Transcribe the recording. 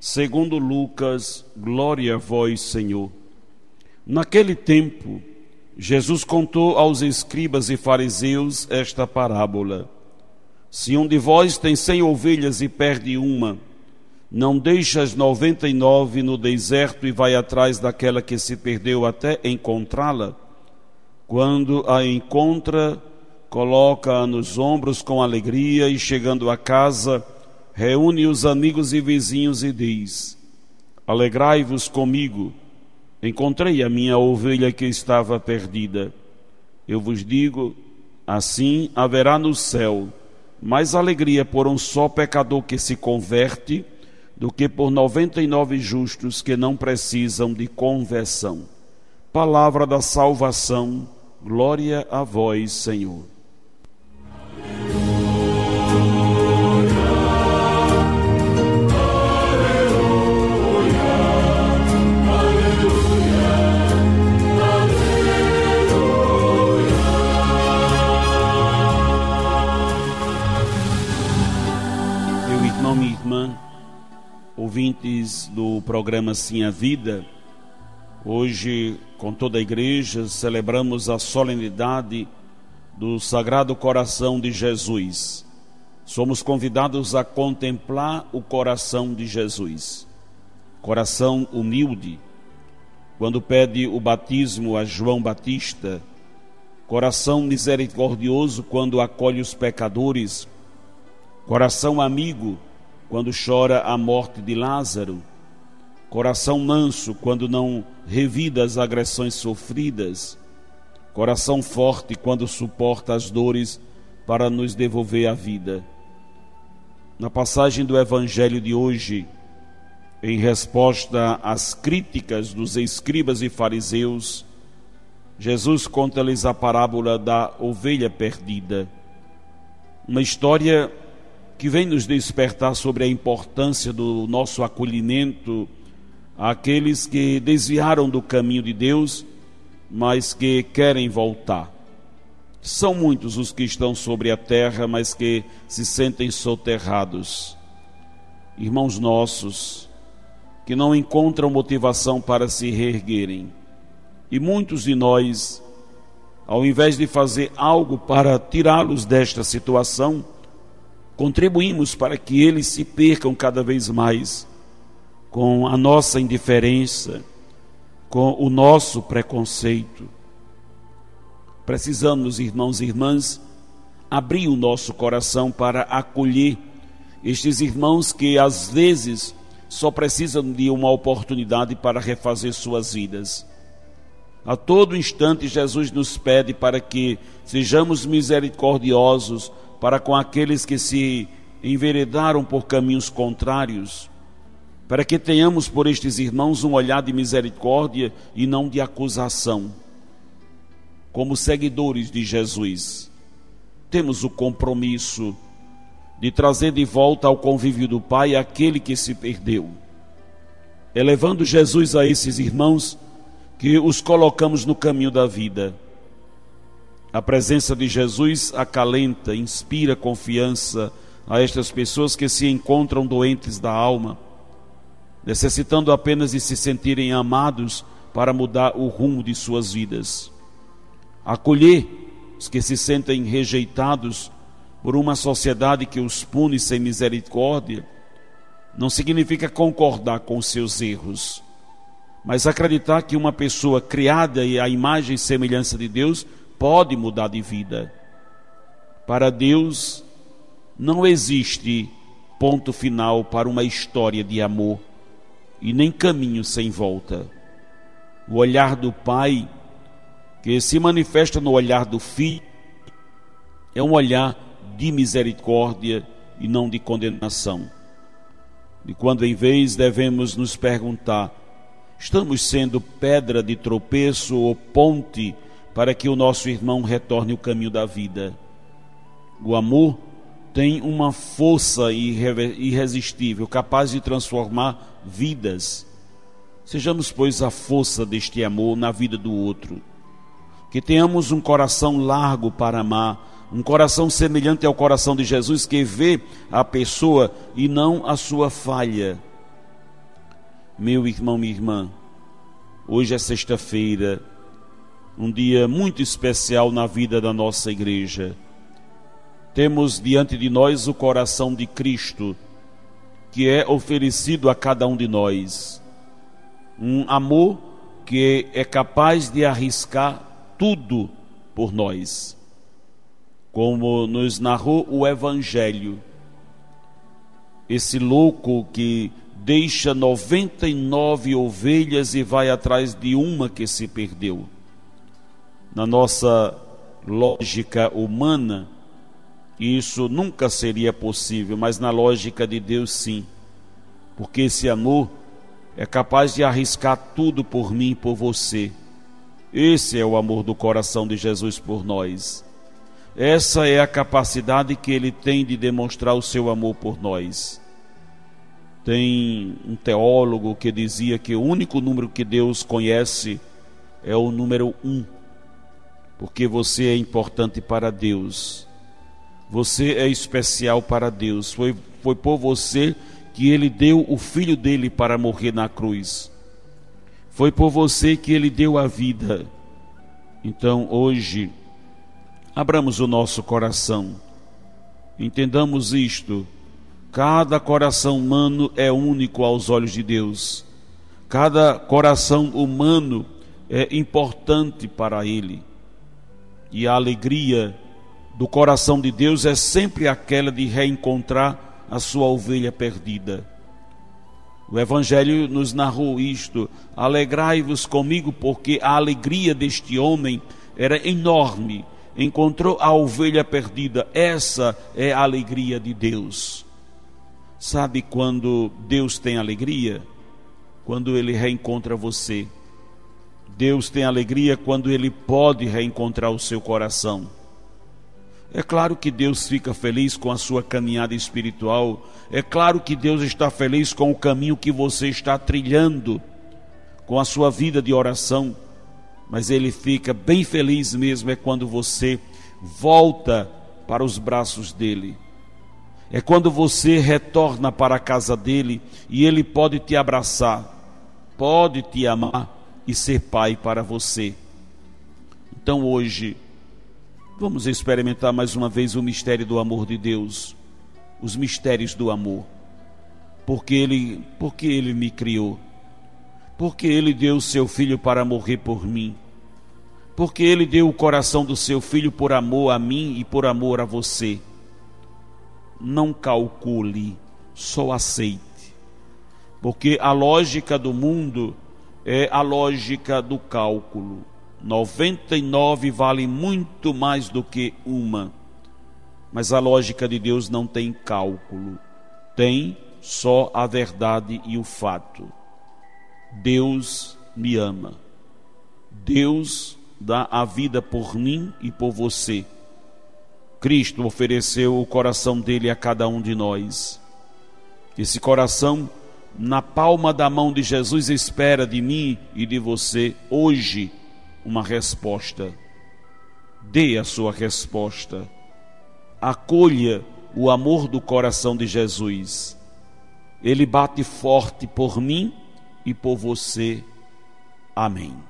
segundo Lucas, glória a vós, Senhor. Naquele tempo, Jesus contou aos escribas e fariseus esta parábola: Se um de vós tem cem ovelhas e perde uma, não deixa as noventa e nove no deserto e vai atrás daquela que se perdeu até encontrá-la? Quando a encontra, coloca-a nos ombros com alegria e, chegando a casa, reúne os amigos e vizinhos e diz: Alegrai-vos comigo, encontrei a minha ovelha que estava perdida. Eu vos digo: assim haverá no céu mais alegria por um só pecador que se converte do que por noventa e nove justos que não precisam de conversão. Palavra da salvação Glória a vós, Senhor. Ouvintes do programa Sim a Vida, Hoje, com toda a igreja, celebramos a solenidade do Sagrado Coração de Jesus. Somos convidados a contemplar o coração de Jesus. Coração humilde, quando pede o batismo a João Batista. Coração misericordioso, quando acolhe os pecadores. Coração amigo, quando chora a morte de Lázaro coração manso quando não revida as agressões sofridas, coração forte quando suporta as dores para nos devolver a vida. Na passagem do Evangelho de hoje, em resposta às críticas dos escribas e fariseus, Jesus conta-lhes a parábola da ovelha perdida. Uma história que vem nos despertar sobre a importância do nosso acolhimento àqueles que desviaram do caminho de Deus, mas que querem voltar. São muitos os que estão sobre a terra, mas que se sentem soterrados. Irmãos nossos, que não encontram motivação para se reerguerem. E muitos de nós, ao invés de fazer algo para tirá-los desta situação, contribuímos para que eles se percam cada vez mais com a nossa indiferença, com o nosso preconceito. Precisamos, irmãos e irmãs, abrir o nosso coração para acolher estes irmãos que às vezes só precisam de uma oportunidade para refazer suas vidas. A todo instante, Jesus nos pede para que sejamos misericordiosos para com aqueles que se enveredaram por caminhos contrários para que tenhamos por estes irmãos um olhar de misericórdia e não de acusação. Como seguidores de Jesus, temos o compromisso de trazer de volta ao convívio do Pai aquele que se perdeu. Elevando Jesus a esses irmãos que os colocamos no caminho da vida. A presença de Jesus acalenta, inspira confiança a estas pessoas que se encontram doentes da alma necessitando apenas de se sentirem amados para mudar o rumo de suas vidas. Acolher os que se sentem rejeitados por uma sociedade que os pune sem misericórdia não significa concordar com seus erros, mas acreditar que uma pessoa criada à imagem e semelhança de Deus pode mudar de vida. Para Deus não existe ponto final para uma história de amor e nem caminho sem volta. O olhar do Pai, que se manifesta no olhar do Filho, é um olhar de misericórdia e não de condenação. de quando em vez devemos nos perguntar: estamos sendo pedra de tropeço ou ponte para que o nosso irmão retorne o caminho da vida? O amor tem uma força irresistível, capaz de transformar vidas. Sejamos, pois, a força deste amor na vida do outro. Que tenhamos um coração largo para amar, um coração semelhante ao coração de Jesus, que vê a pessoa e não a sua falha. Meu irmão, minha irmã, hoje é sexta-feira, um dia muito especial na vida da nossa igreja temos diante de nós o coração de Cristo, que é oferecido a cada um de nós. Um amor que é capaz de arriscar tudo por nós. Como nos narrou o Evangelho, esse louco que deixa 99 ovelhas e vai atrás de uma que se perdeu. Na nossa lógica humana, isso nunca seria possível, mas na lógica de Deus, sim. Porque esse amor é capaz de arriscar tudo por mim e por você. Esse é o amor do coração de Jesus por nós. Essa é a capacidade que ele tem de demonstrar o seu amor por nós. Tem um teólogo que dizia que o único número que Deus conhece é o número um, porque você é importante para Deus. Você é especial para Deus. Foi, foi por você que ele deu o filho dele para morrer na cruz. Foi por você que ele deu a vida. Então, hoje, abramos o nosso coração. Entendamos isto. Cada coração humano é único aos olhos de Deus. Cada coração humano é importante para Ele. E a alegria do coração de Deus é sempre aquela de reencontrar a sua ovelha perdida. O Evangelho nos narrou isto: alegrai-vos comigo, porque a alegria deste homem era enorme. Encontrou a ovelha perdida, essa é a alegria de Deus. Sabe quando Deus tem alegria? Quando ele reencontra você. Deus tem alegria quando ele pode reencontrar o seu coração. É claro que Deus fica feliz com a sua caminhada espiritual. É claro que Deus está feliz com o caminho que você está trilhando, com a sua vida de oração. Mas Ele fica bem feliz mesmo é quando você volta para os braços dele. É quando você retorna para a casa dele e ele pode te abraçar, pode te amar e ser pai para você. Então hoje, Vamos experimentar mais uma vez o mistério do amor de Deus, os mistérios do amor. Porque ele, porque ele me criou. Porque ele deu o seu filho para morrer por mim. Porque ele deu o coração do seu filho por amor a mim e por amor a você. Não calcule, só aceite. Porque a lógica do mundo é a lógica do cálculo. 99 vale muito mais do que uma. Mas a lógica de Deus não tem cálculo, tem só a verdade e o fato. Deus me ama. Deus dá a vida por mim e por você. Cristo ofereceu o coração dele a cada um de nós. Esse coração, na palma da mão de Jesus, espera de mim e de você hoje uma resposta. Dê a sua resposta. Acolha o amor do coração de Jesus. Ele bate forte por mim e por você. Amém.